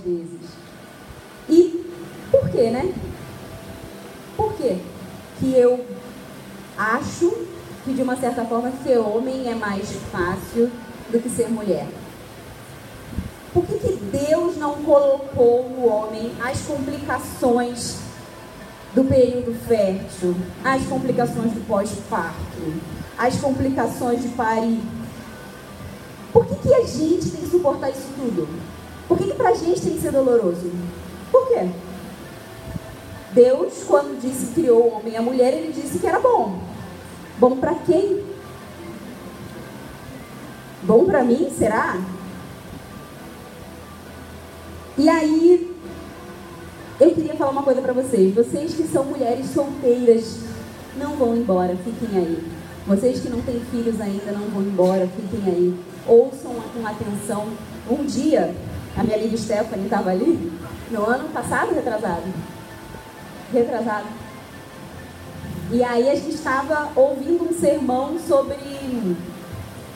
vezes. E por quê, né? Por quê? Que eu acho que de uma certa forma ser homem é mais fácil do que ser mulher. Por que, que Deus não colocou no homem as complicações do período fértil, as complicações do pós-parto, as complicações de parir? Por que, que a gente tem que suportar isso tudo? Por que, que pra gente tem que ser doloroso? Por quê? Deus, quando disse criou o homem e a mulher, ele disse que era bom. Bom para quem? Bom para mim, será? E aí, eu queria falar uma coisa para vocês. Vocês que são mulheres solteiras, não vão embora, fiquem aí. Vocês que não têm filhos ainda, não vão embora, fiquem aí. Ouçam com atenção. Um dia, a minha amiga Stephanie estava ali, no ano passado, retrasado. Retrasado. E aí a gente estava ouvindo um sermão sobre,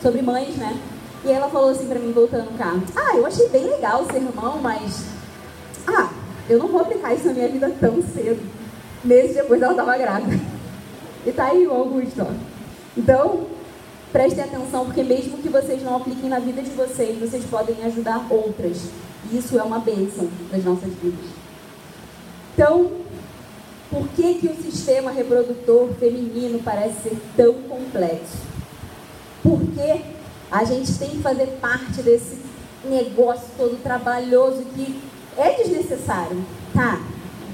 sobre mães, né? E ela falou assim para mim, voltando no carro: Ah, eu achei bem legal o sermão, mas. Ah, eu não vou aplicar isso na minha vida tão cedo. Meses depois ela estava grávida. E tá aí o Augusto, ó. Então, prestem atenção, porque mesmo que vocês não apliquem na vida de vocês, vocês podem ajudar outras. E isso é uma bênção das nossas vidas. Então, por que, que o sistema reprodutor feminino parece ser tão complexo? Porque a gente tem que fazer parte desse negócio todo trabalhoso que é desnecessário. Tá,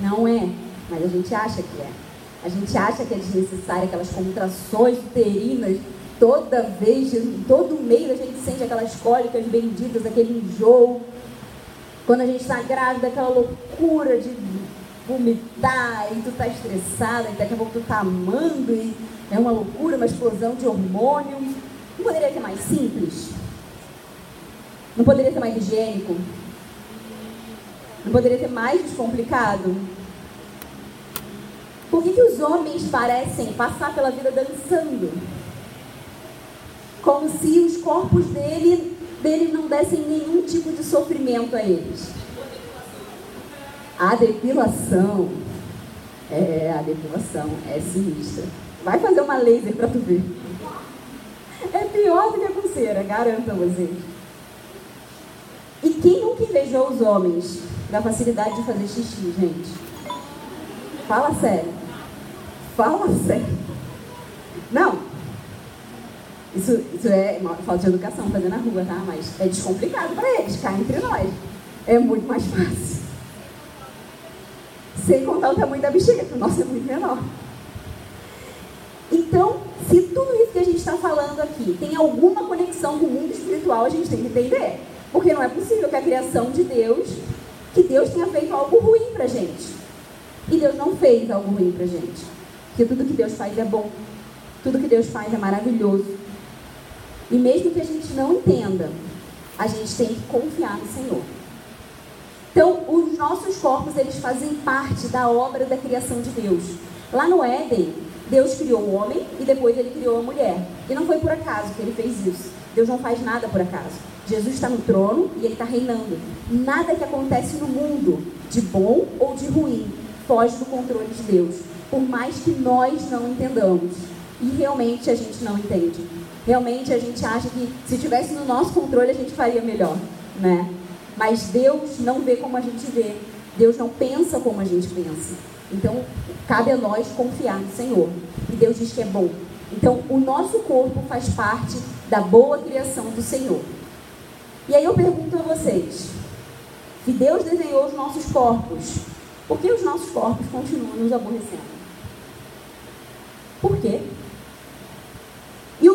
não é, mas a gente acha que é. A gente acha que é desnecessário aquelas contrações uterinas toda vez, todo mês a gente sente aquelas cólicas benditas, aquele enjoo. Quando a gente está grávida, aquela loucura de vomitar, e tu tá estressada, e daqui a pouco tu tá amando, e é uma loucura, uma explosão de hormônio. Não poderia ser mais simples? Não poderia ser mais higiênico? Não poderia ser mais descomplicado? Por que, que os homens parecem passar pela vida dançando? Como se os corpos dele, dele não dessem nenhum tipo de sofrimento a eles. A depilação. É, a depilação é sinistra. Vai fazer uma laser para tu ver. É pior do que a pulseira, garanto a vocês. E quem nunca invejou os homens da facilidade de fazer xixi, gente? Fala sério. Fala sério. Não, isso, isso é falta de educação fazer na rua, tá? Mas é descomplicado para eles, cá entre nós. É muito mais fácil. Sem contar o tamanho da bexiga, que o nosso é muito menor. Então, se tudo isso que a gente está falando aqui tem alguma conexão com o mundo espiritual, a gente tem que entender. Porque não é possível que a criação de Deus, que Deus tenha feito algo ruim para gente. E Deus não fez algo ruim para gente. Porque tudo que Deus faz é bom. Tudo que Deus faz é maravilhoso. E mesmo que a gente não entenda, a gente tem que confiar no Senhor. Então, os nossos corpos, eles fazem parte da obra da criação de Deus. Lá no Éden, Deus criou o homem e depois ele criou a mulher. E não foi por acaso que ele fez isso. Deus não faz nada por acaso. Jesus está no trono e ele está reinando. Nada que acontece no mundo, de bom ou de ruim, foge do controle de Deus. Por mais que nós não entendamos. E realmente a gente não entende. Realmente a gente acha que se tivesse no nosso controle a gente faria melhor, né? Mas Deus não vê como a gente vê. Deus não pensa como a gente pensa. Então, cabe a nós confiar no Senhor. E Deus diz que é bom. Então, o nosso corpo faz parte da boa criação do Senhor. E aí eu pergunto a vocês: se Deus desenhou os nossos corpos, por que os nossos corpos continuam nos aborrecendo? Por quê?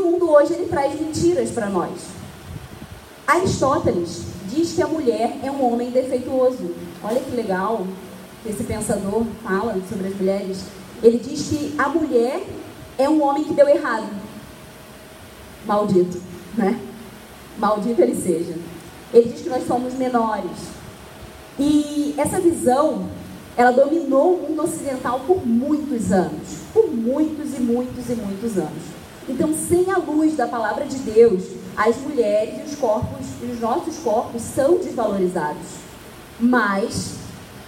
Mundo hoje ele traz mentiras para nós. Aristóteles diz que a mulher é um homem defeituoso. Olha que legal que esse pensador fala sobre as mulheres. Ele diz que a mulher é um homem que deu errado. Maldito, né? Maldito ele seja. Ele diz que nós somos menores. E essa visão, ela dominou o mundo ocidental por muitos anos. Por muitos e muitos e muitos anos. Então, sem a luz da palavra de Deus, as mulheres e os corpos, os nossos corpos são desvalorizados. Mas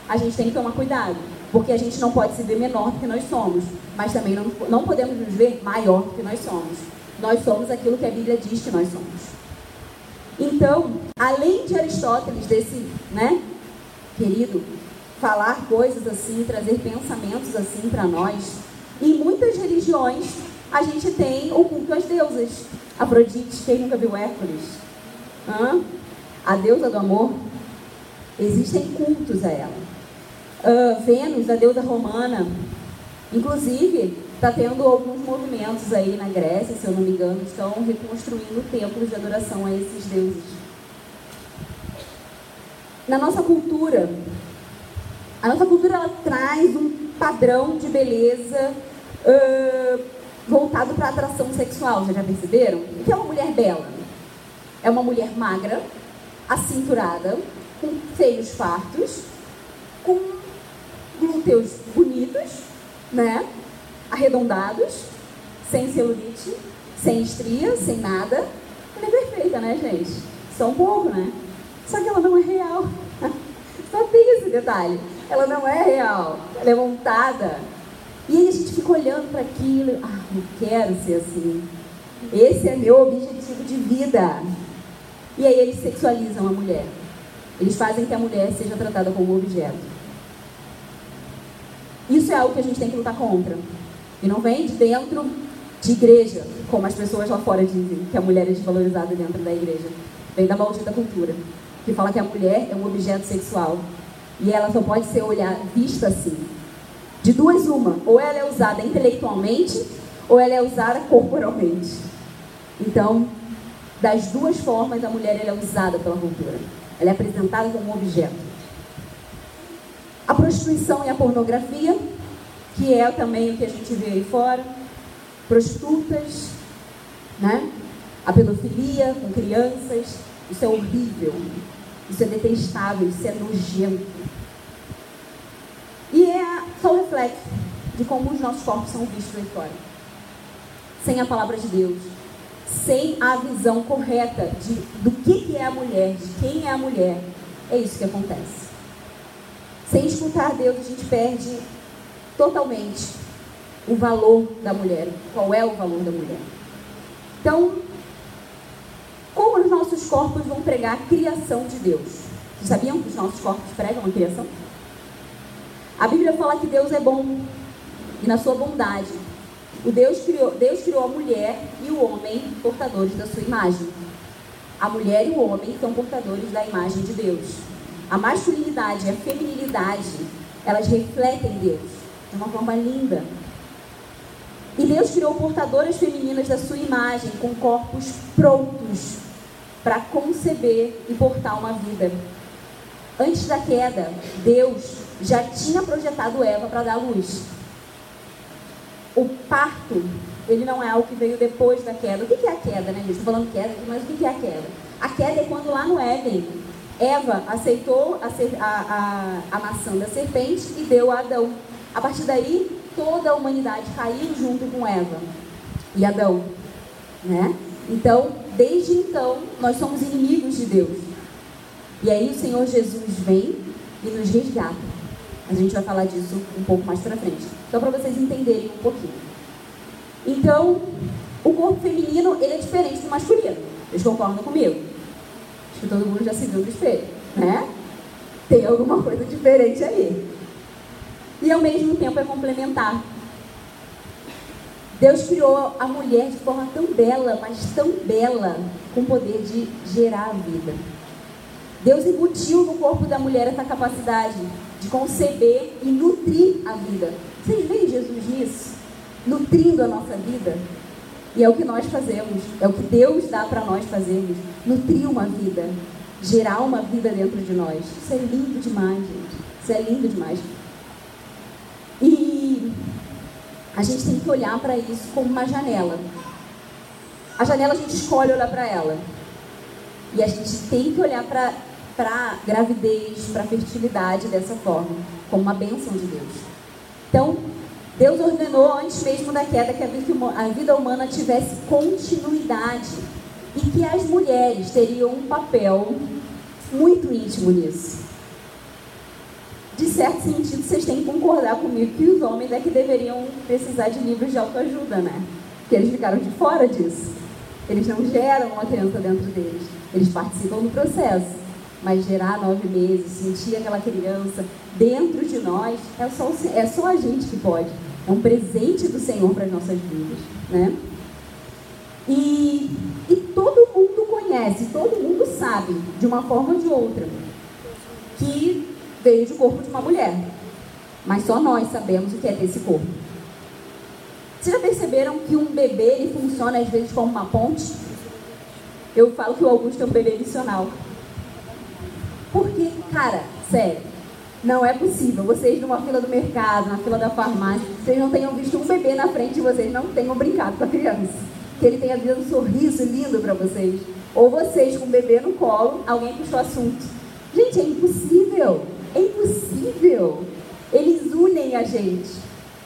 a gente tem que tomar cuidado, porque a gente não pode se ver menor do que nós somos, mas também não, não podemos nos ver maior do que nós somos. Nós somos aquilo que a Bíblia diz que nós somos. Então, além de Aristóteles, desse, né, querido, falar coisas assim, trazer pensamentos assim para nós, em muitas religiões a gente tem o culto às deusas. Afrodite, quem nunca viu Hércules? Hã? A deusa do amor. Existem cultos a ela. Uh, Vênus, a deusa romana. Inclusive, está tendo alguns movimentos aí na Grécia, se eu não me engano, estão reconstruindo templos de adoração a esses deuses. Na nossa cultura, a nossa cultura ela traz um padrão de beleza uh, voltado para atração sexual, já, já perceberam? O que é uma mulher bela? É uma mulher magra, acinturada, com seios fartos, com glúteos bonitos, né? Arredondados, sem celulite, sem estria, sem nada. Ela é perfeita, né, gente? Só um pouco, né? Só que ela não é real. Só tem esse detalhe. Ela não é real. Ela é montada. E aí a gente fica olhando para aquilo. Ah, eu quero ser assim. Esse é meu objetivo de vida. E aí eles sexualizam a mulher. Eles fazem que a mulher seja tratada como objeto. Isso é algo que a gente tem que lutar contra. E não vem de dentro de igreja, como as pessoas lá fora dizem, que a mulher é desvalorizada dentro da igreja. Vem da maldita cultura, que fala que a mulher é um objeto sexual. E ela só pode ser olhada, vista assim. De duas, uma. Ou ela é usada intelectualmente, ou ela é usada corporalmente. Então, das duas formas, a mulher é usada pela cultura. Ela é apresentada como um objeto. A prostituição e a pornografia, que é também o que a gente vê aí fora. Prostitutas, né? A pedofilia com crianças. Isso é horrível. Isso é detestável, isso é nojento. E é só o reflexo de como os nossos corpos são vistos aí fora. Sem a palavra de Deus, sem a visão correta de, do que, que é a mulher, de quem é a mulher, é isso que acontece. Sem escutar Deus, a gente perde totalmente o valor da mulher. Qual é o valor da mulher? Então, como os nossos corpos vão pregar a criação de Deus? Vocês sabiam que os nossos corpos pregam a criação? A Bíblia fala que Deus é bom e na sua bondade o Deus criou, Deus criou a mulher e o homem portadores da sua imagem. A mulher e o homem são portadores da imagem de Deus. A masculinidade e a feminilidade, elas refletem Deus de uma forma linda. E Deus criou portadoras femininas da sua imagem, com corpos prontos para conceber e portar uma vida. Antes da queda, Deus já tinha projetado Eva para dar luz. O parto, ele não é algo que veio depois da queda. O que é a queda, né, Estou falando queda, mas o que é a queda? A queda é quando lá no Éden, Eva aceitou a, a, a, a maçã da serpente e deu a Adão. A partir daí, toda a humanidade caiu junto com Eva e Adão, né? Então, desde então, nós somos inimigos de Deus. E aí o Senhor Jesus vem e nos resgata. A gente vai falar disso um pouco mais pra frente. Só para vocês entenderem um pouquinho. Então, o corpo feminino, ele é diferente do masculino. Vocês concordam comigo? Acho que todo mundo já se viu no espelho, né? Tem alguma coisa diferente aí. E ao mesmo tempo é complementar. Deus criou a mulher de forma tão bela, mas tão bela, com o poder de gerar a vida. Deus embutiu no corpo da mulher essa capacidade de conceber e nutrir a vida. Vocês veem Jesus nisso? Nutrindo a nossa vida? E é o que nós fazemos, é o que Deus dá para nós fazermos. Nutrir uma vida, gerar uma vida dentro de nós. Isso é lindo demais, gente. Isso é lindo demais. E a gente tem que olhar para isso como uma janela. A janela a gente escolhe olhar para ela. E a gente tem que olhar para para gravidez, para fertilidade dessa forma, como uma bênção de Deus. Então, Deus ordenou antes mesmo da queda que a vida humana tivesse continuidade e que as mulheres teriam um papel muito íntimo nisso. de certo sentido, vocês têm que concordar comigo que os homens é que deveriam precisar de livros de autoajuda, né? Porque eles ficaram de fora disso. Eles não geram uma criança dentro deles. Eles participam do processo. Mas gerar nove meses, sentir aquela criança dentro de nós, é só, é só a gente que pode. É um presente do Senhor para as nossas vidas, né? E, e todo mundo conhece, todo mundo sabe, de uma forma ou de outra, que veio do corpo de uma mulher. Mas só nós sabemos o que é ter esse corpo. Vocês já perceberam que um bebê ele funciona às vezes como uma ponte? Eu falo que o Augusto é um bebê missional. Porque, cara, sério, não é possível. Vocês numa fila do mercado, na fila da farmácia, vocês não tenham visto um bebê na frente de vocês, não tenham brincado com a criança. Que ele tenha dado um sorriso lindo para vocês. Ou vocês com o bebê no colo, alguém puxou assunto. Gente, é impossível. É impossível. Eles unem a gente.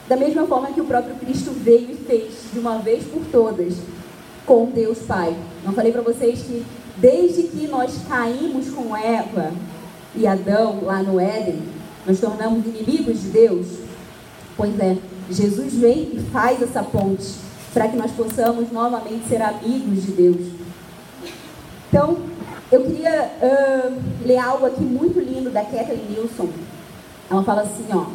Da mesma forma que o próprio Cristo veio e fez de uma vez por todas com Deus Pai. Não falei para vocês que desde que nós caímos com Eva e Adão lá no Éden, nós tornamos inimigos de Deus? Pois é, Jesus vem e faz essa ponte para que nós possamos novamente ser amigos de Deus. Então, eu queria uh, ler algo aqui muito lindo da Kathleen Nilsson. Ela fala assim, ó.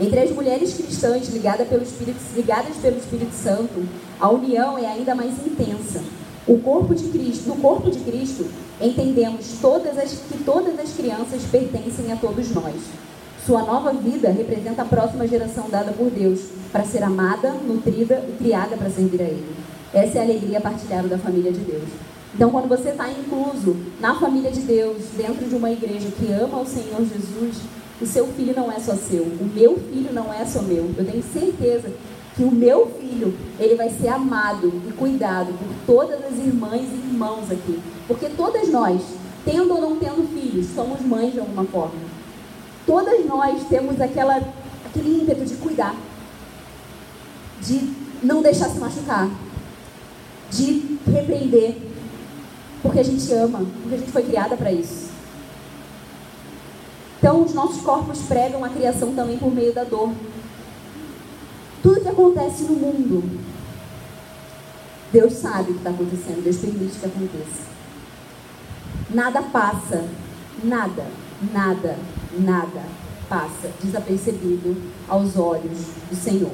Entre as mulheres cristãs ligadas pelo Espírito, ligadas pelo Espírito Santo, a união é ainda mais intensa. O corpo de Cristo, no corpo de Cristo, entendemos todas as, que todas as crianças pertencem a todos nós. Sua nova vida representa a próxima geração dada por Deus para ser amada, nutrida e criada para servir a Ele. Essa é a alegria partilhada da família de Deus. Então, quando você está incluso na família de Deus, dentro de uma igreja que ama o Senhor Jesus, o seu filho não é só seu, o meu filho não é só meu. Eu tenho certeza que o meu filho, ele vai ser amado e cuidado por todas as irmãs e irmãos aqui. Porque todas nós, tendo ou não tendo filhos, somos mães de alguma forma. Todas nós temos aquela, aquele ímpeto de cuidar, de não deixar se machucar, de repreender, porque a gente ama, porque a gente foi criada para isso. Então, os nossos corpos pregam a criação também por meio da dor. Tudo que acontece no mundo, Deus sabe o que está acontecendo, Deus permite que aconteça. Nada passa, nada, nada, nada passa desapercebido aos olhos do Senhor.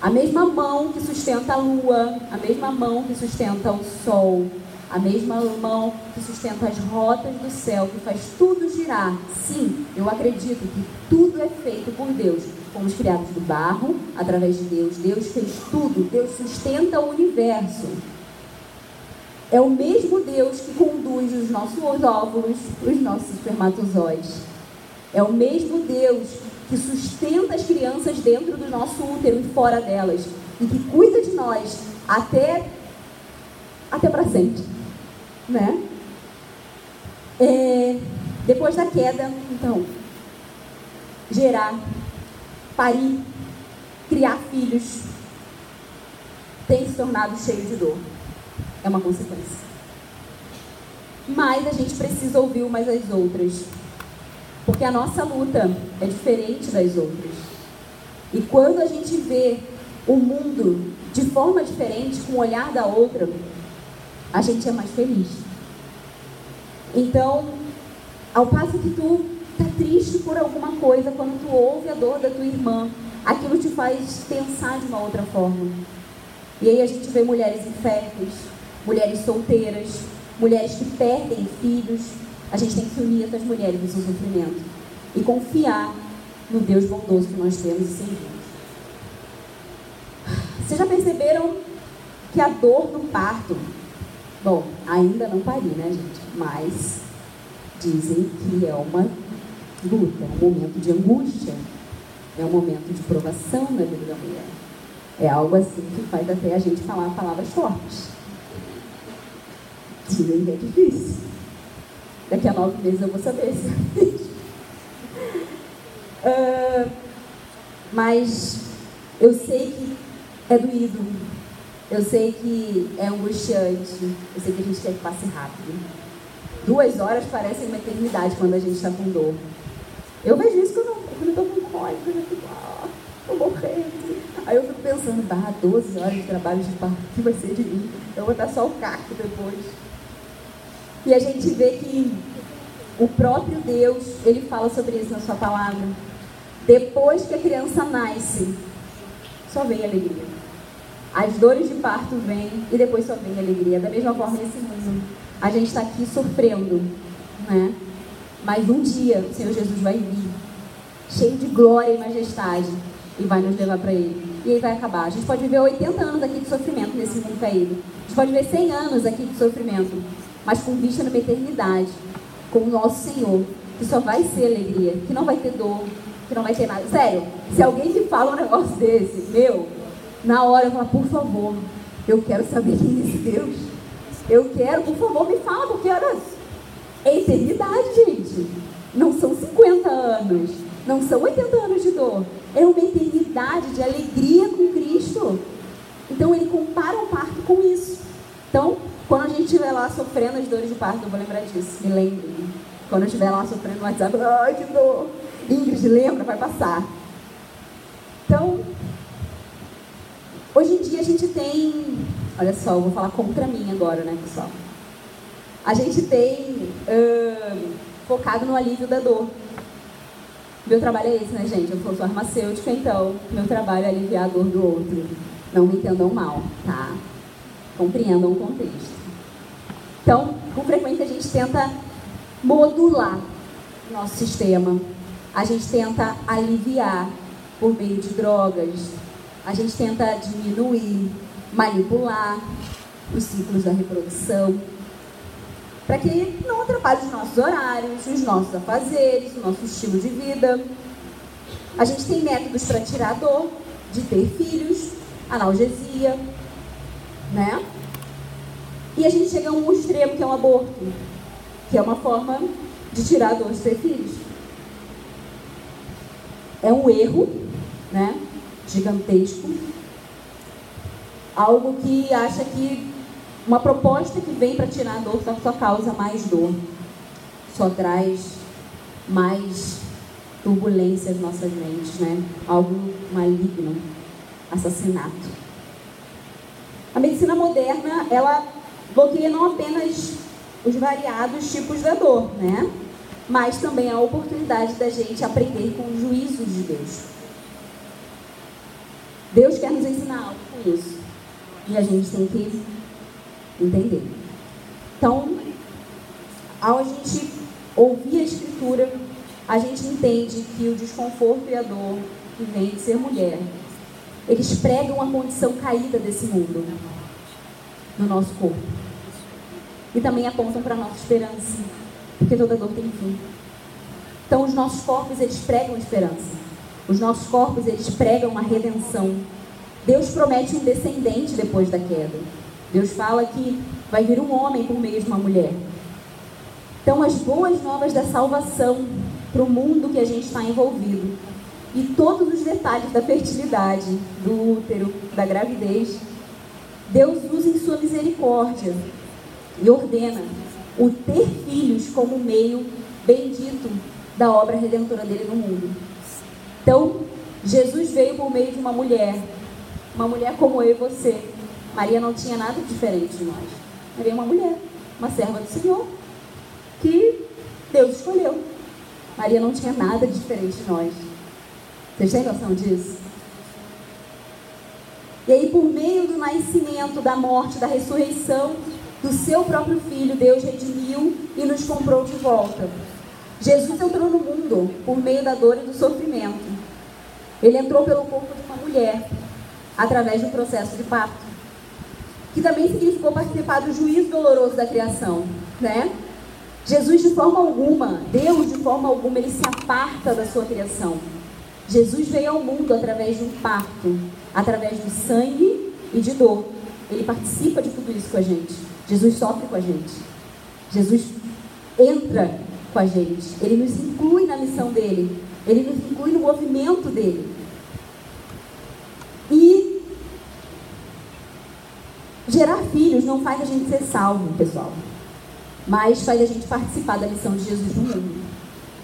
A mesma mão que sustenta a lua, a mesma mão que sustenta o sol, a mesma mão que sustenta as rotas do céu, que faz tudo girar. Sim, eu acredito que tudo é feito por Deus. Fomos criados do barro, através de Deus. Deus fez tudo. Deus sustenta o universo. É o mesmo Deus que conduz os nossos óvulos, os nossos espermatozoides. É o mesmo Deus que sustenta as crianças dentro do nosso útero e fora delas e que cuida de nós até até para sempre, né? É, depois da queda, então, gerar, parir, criar filhos, tem se tornado cheio de dor. É uma consequência. Mas a gente precisa ouvir umas as outras. Porque a nossa luta é diferente das outras. E quando a gente vê o mundo de forma diferente, com o olhar da outra, a gente é mais feliz. Então, ao passo que tu tá triste por alguma coisa, quando tu ouve a dor da tua irmã, aquilo te faz pensar de uma outra forma. E aí a gente vê mulheres inférteis, mulheres solteiras, mulheres que perdem filhos, a gente tem que unir essas mulheres no seu sofrimento e confiar no Deus bondoso que nós temos e servimos. Vocês já perceberam que a dor do parto, bom, ainda não pari, né, gente? Mas dizem que é uma luta, é um momento de angústia, é um momento de provação na vida da mulher. É algo assim que faz até a gente falar palavras fortes. Dizem que é difícil. Daqui a nove meses eu vou saber se uh, Mas eu sei que é doído. Eu sei que é angustiante. Eu sei que a gente quer que passe rápido. Duas horas parecem uma eternidade quando a gente está com dor. Eu vejo isso quando, eu tô com cólica, eu fico, ah, tô morrendo. Aí eu fico pensando, bah, 12 horas de trabalho de parto, o que vai ser de mim? Eu vou estar só o cacto depois. E a gente vê que o próprio Deus, ele fala sobre isso na sua palavra. Depois que a criança nasce, só vem alegria. As dores de parto vêm e depois só vem alegria. Da mesma forma nesse mundo. A gente está aqui sofrendo, né? Mas um dia o Senhor Jesus vai vir, cheio de glória e majestade, e vai nos levar para Ele. E aí vai acabar. A gente pode viver 80 anos aqui de sofrimento nesse mundo caído. A gente pode viver 100 anos aqui de sofrimento, mas com vista numa eternidade, com o nosso Senhor, que só vai ser alegria, que não vai ter dor, que não vai ter nada. Sério, se alguém te fala um negócio desse, meu, na hora eu falo, por favor, eu quero saber quem é esse Deus. Eu quero, por favor, me fala, porque olha, é eternidade, gente. Não são 50 anos, não são 80 anos de dor. É uma eternidade de alegria com Cristo. Então ele compara o parto com isso. Então, quando a gente estiver lá sofrendo as dores de parto, eu vou lembrar disso, me lembre. Quando eu estiver lá sofrendo no WhatsApp, ai que dor. Ingrid, lembra, vai passar. Então, hoje em dia a gente tem. Olha só, eu vou falar contra mim agora, né, pessoal? A gente tem uh, focado no alívio da dor. Meu trabalho é esse, né, gente? Eu sou farmacêutica, então meu trabalho é aliviar a dor do outro. Não me entendam mal, tá? Compreendam o contexto. Então, com frequência a gente tenta modular nosso sistema. A gente tenta aliviar por meio de drogas. A gente tenta diminuir, manipular os ciclos da reprodução para que não atrapalhe os nossos horários, os nossos afazeres, o nosso estilo de vida. A gente tem métodos para tirar a dor de ter filhos, analgesia, né? E a gente chega a um extremo que é o aborto, que é uma forma de tirar a dor de ter filhos. É um erro, né? Gigantesco. Algo que acha que uma proposta que vem para tirar a dor só causa mais dor, só traz mais turbulência às nossas mentes, né? Algo maligno, assassinato. A medicina moderna, ela bloqueia não apenas os variados tipos da dor, né? Mas também a oportunidade da gente aprender com os juízos de Deus. Deus quer nos ensinar algo com isso. E a gente tem que entender. Então, ao a gente ouvir a Escritura, a gente entende que o desconforto e a dor que vem de ser mulher, eles pregam a condição caída desse mundo no nosso corpo. E também apontam para a nossa esperança, porque toda dor tem fim. Então, os nossos corpos, eles pregam esperança. Os nossos corpos, eles pregam a redenção. Deus promete um descendente depois da queda. Deus fala que vai vir um homem por meio de uma mulher. Então, as boas novas da salvação para o mundo que a gente está envolvido e todos os detalhes da fertilidade, do útero, da gravidez, Deus usa em sua misericórdia e ordena o ter filhos como meio bendito da obra redentora dele no mundo. Então, Jesus veio por meio de uma mulher, uma mulher como eu e você, Maria não tinha nada diferente de nós. Maria é uma mulher, uma serva do Senhor, que Deus escolheu. Maria não tinha nada diferente de nós. Vocês têm noção disso? E aí, por meio do nascimento, da morte, da ressurreição do seu próprio filho, Deus redimiu e nos comprou de volta. Jesus entrou no mundo por meio da dor e do sofrimento. Ele entrou pelo corpo de uma mulher, através do processo de parto que também significou participar do juízo doloroso da criação, né? Jesus de forma alguma, Deus de forma alguma, ele se aparta da sua criação. Jesus veio ao mundo através de um parto, através do sangue e de dor. Ele participa de tudo isso com a gente. Jesus sofre com a gente. Jesus entra com a gente. Ele nos inclui na missão dele. Ele nos inclui no movimento dele. E Gerar filhos não faz a gente ser salvo, pessoal, mas faz a gente participar da missão de Jesus no mundo.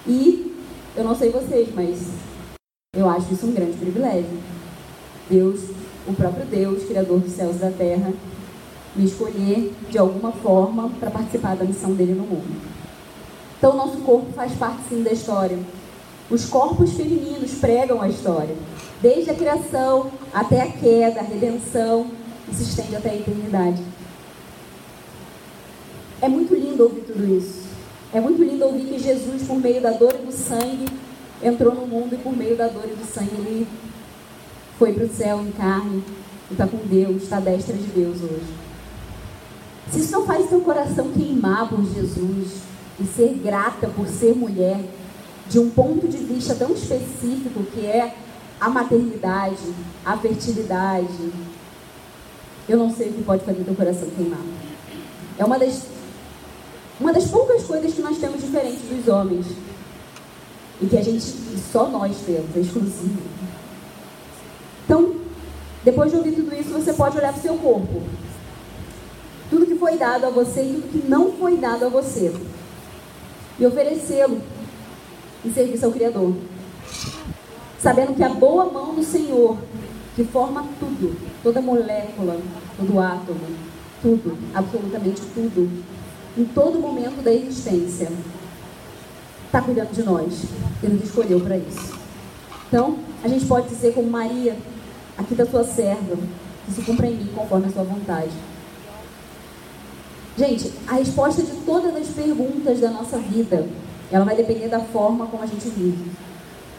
E Eu não sei vocês, mas eu acho isso um grande privilégio. Deus, o próprio Deus, Criador dos céus e da terra, me escolher de alguma forma para participar da missão dele no mundo. Então, nosso corpo faz parte sim da história. Os corpos femininos pregam a história, desde a criação até a queda, a redenção, e se estende até a eternidade. É muito lindo ouvir tudo isso. É muito lindo ouvir que Jesus, por meio da dor e do sangue, entrou no mundo e por meio da dor e do sangue ele foi para o céu em carne e está com Deus, está à destra de Deus hoje. Se isso não faz seu coração queimar por Jesus e ser grata por ser mulher, de um ponto de vista tão específico que é a maternidade, a fertilidade, eu não sei o que pode fazer teu coração queimar. É uma das, uma das poucas coisas que nós temos diferentes dos homens. E que a gente, só nós temos, é exclusivo. Então, depois de ouvir tudo isso, você pode olhar para o seu corpo. Tudo que foi dado a você e tudo que não foi dado a você. E oferecê-lo em serviço ao Criador. Sabendo que a boa mão do Senhor, que forma tudo, toda molécula, todo átomo, tudo, absolutamente tudo, em todo momento da existência, está cuidando de nós. Ele nos escolheu para isso. Então, a gente pode dizer como Maria, aqui da sua serva, que se cumpra em mim conforme a sua vontade. Gente, a resposta de todas as perguntas da nossa vida, ela vai depender da forma como a gente vive.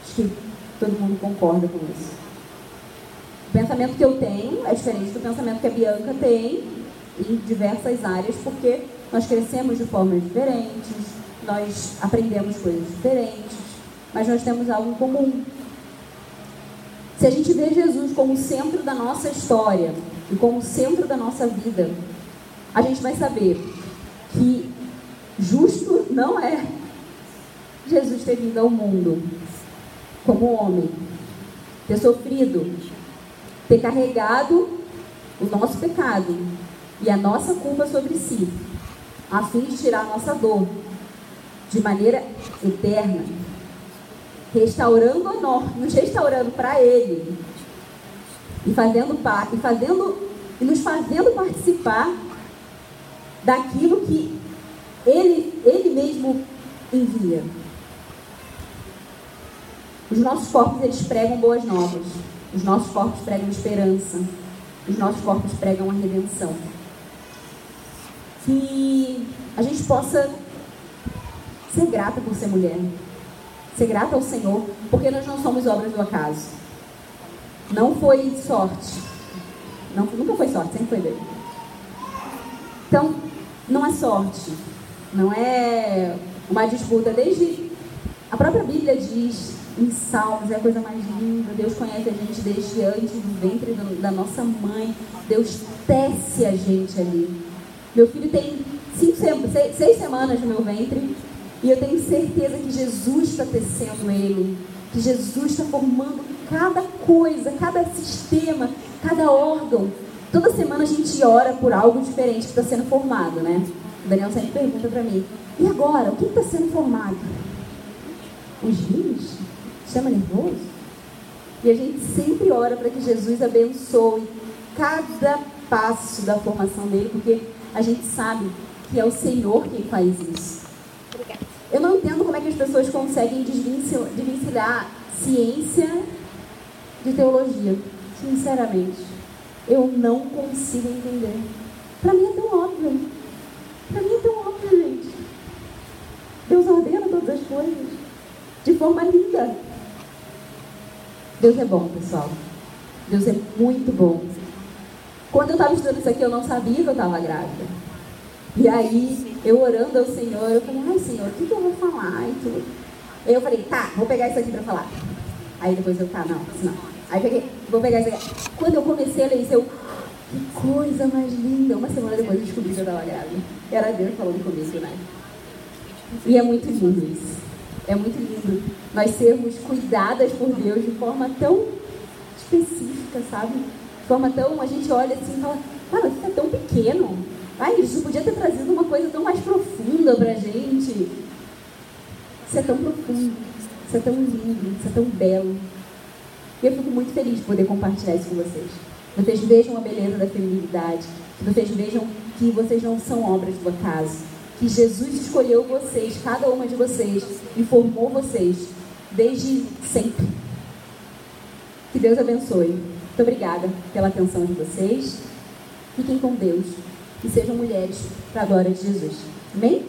Acho que todo mundo concorda com isso. O pensamento que eu tenho é diferente do pensamento que a Bianca tem em diversas áreas, porque nós crescemos de formas diferentes, nós aprendemos coisas diferentes, mas nós temos algo em comum. Se a gente vê Jesus como o centro da nossa história e como o centro da nossa vida, a gente vai saber que justo não é Jesus ter vindo ao mundo como homem, ter sofrido, ter carregado o nosso pecado e a nossa culpa sobre si, a fim de tirar a nossa dor de maneira eterna, restaurando a nós, nos restaurando para Ele e fazendo e fazendo e nos fazendo participar daquilo que Ele, Ele mesmo envia. Os nossos corpos eles pregam boas novas. Os nossos corpos pregam esperança. Os nossos corpos pregam a redenção. Que a gente possa ser grata por ser mulher. Ser grata ao Senhor, porque nós não somos obras do acaso. Não foi sorte. Não, nunca foi sorte, sempre foi dele. Então, não é sorte. Não é uma disputa. Desde a própria Bíblia diz em Salmos, é a coisa mais linda. Deus conhece a gente desde antes do ventre da nossa mãe. Deus tece a gente ali. Meu filho tem cinco, seis, seis semanas no meu ventre e eu tenho certeza que Jesus está tecendo ele. Que Jesus está formando cada coisa, cada sistema, cada órgão. Toda semana a gente ora por algo diferente que está sendo formado, né? O Daniel sempre pergunta para mim: e agora? O que está sendo formado? Os rins? Sistema nervoso? E a gente sempre ora para que Jesus abençoe cada passo da formação dele, porque a gente sabe que é o Senhor quem faz isso. Eu não entendo como é que as pessoas conseguem desvencilhar ciência de teologia. Sinceramente, eu não consigo entender. Para mim é tão óbvio. Para mim é tão óbvio, gente. Deus ordena todas as coisas de forma linda. Deus é bom, pessoal. Deus é muito bom. Quando eu estava estudando isso aqui, eu não sabia que eu estava grávida. E aí, eu orando ao Senhor, eu falei, ai Senhor, o que, que eu vou falar e tudo. Aí eu falei, tá, vou pegar isso aqui para falar. Aí depois eu, tá, não, não. Aí peguei, vou pegar isso aqui. Quando eu comecei a ler isso, eu, que coisa mais linda. Uma semana depois eu descobri que eu estava grávida. Era Deus falando comigo, né? E é muito lindo isso. É muito lindo nós sermos cuidadas por Deus de forma tão específica, sabe? De forma tão. A gente olha assim e fala, cara, isso é tão pequeno. Ai, isso podia ter trazido uma coisa tão mais profunda pra gente. Isso é tão profundo. Isso é tão lindo, isso é tão belo. E eu fico muito feliz de poder compartilhar isso com vocês. Que vocês vejam a beleza da feminilidade. Que vocês vejam que vocês não são obras do acaso. Que Jesus escolheu vocês, cada uma de vocês, e formou vocês desde sempre. Que Deus abençoe. Muito obrigada pela atenção de vocês. Fiquem com Deus e sejam mulheres para a glória de Jesus. Amém?